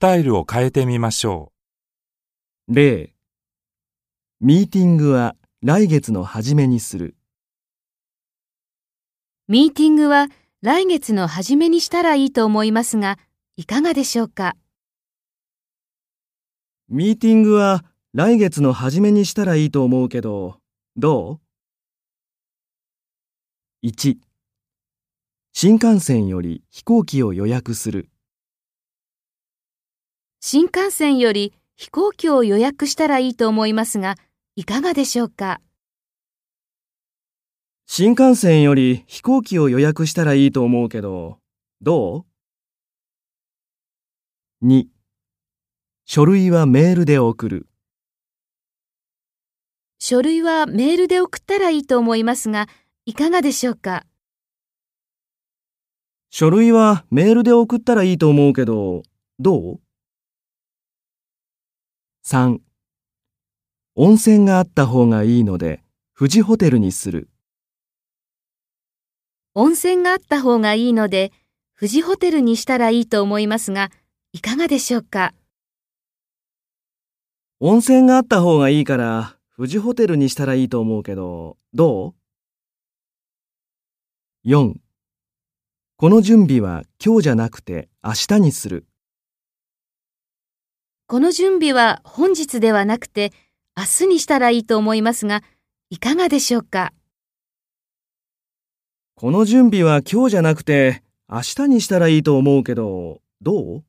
タイルを変えてみましょ例ミーティングは来月の初めにする。ミーティングは来月の初めにしたらいいと思いますが、いかがでしょうか？ミーティングは来月の初めにしたらいいと思うけど、どう ?1 新幹線より飛行機を予約する。新幹線より飛行機を予約したらいいと思いますが、いかがでしょうか？新幹線より飛行機を予約したらいいと思うけど、どう ?2 書類はメールで送る。書類はメールで送ったらいいと思いますが、いかがでしょうか？書類はメールで送ったらいいと思うけど、どう？?3 温泉があった方がいいので、富士ホテルにする。温泉があった方がいいので、富士ホテルにしたらいいと思いますが、いかがでしょうか？温泉があった方がいいから、富士ホテルにしたらいいと思うけど、どう ?4 この準備は今日じゃなくて明日にする。この準備は本日ではなくて、明日にしたらいいと思いますが、いかがでしょうか？この準備は今日じゃなくて明日にしたらいいと思うけど、どう？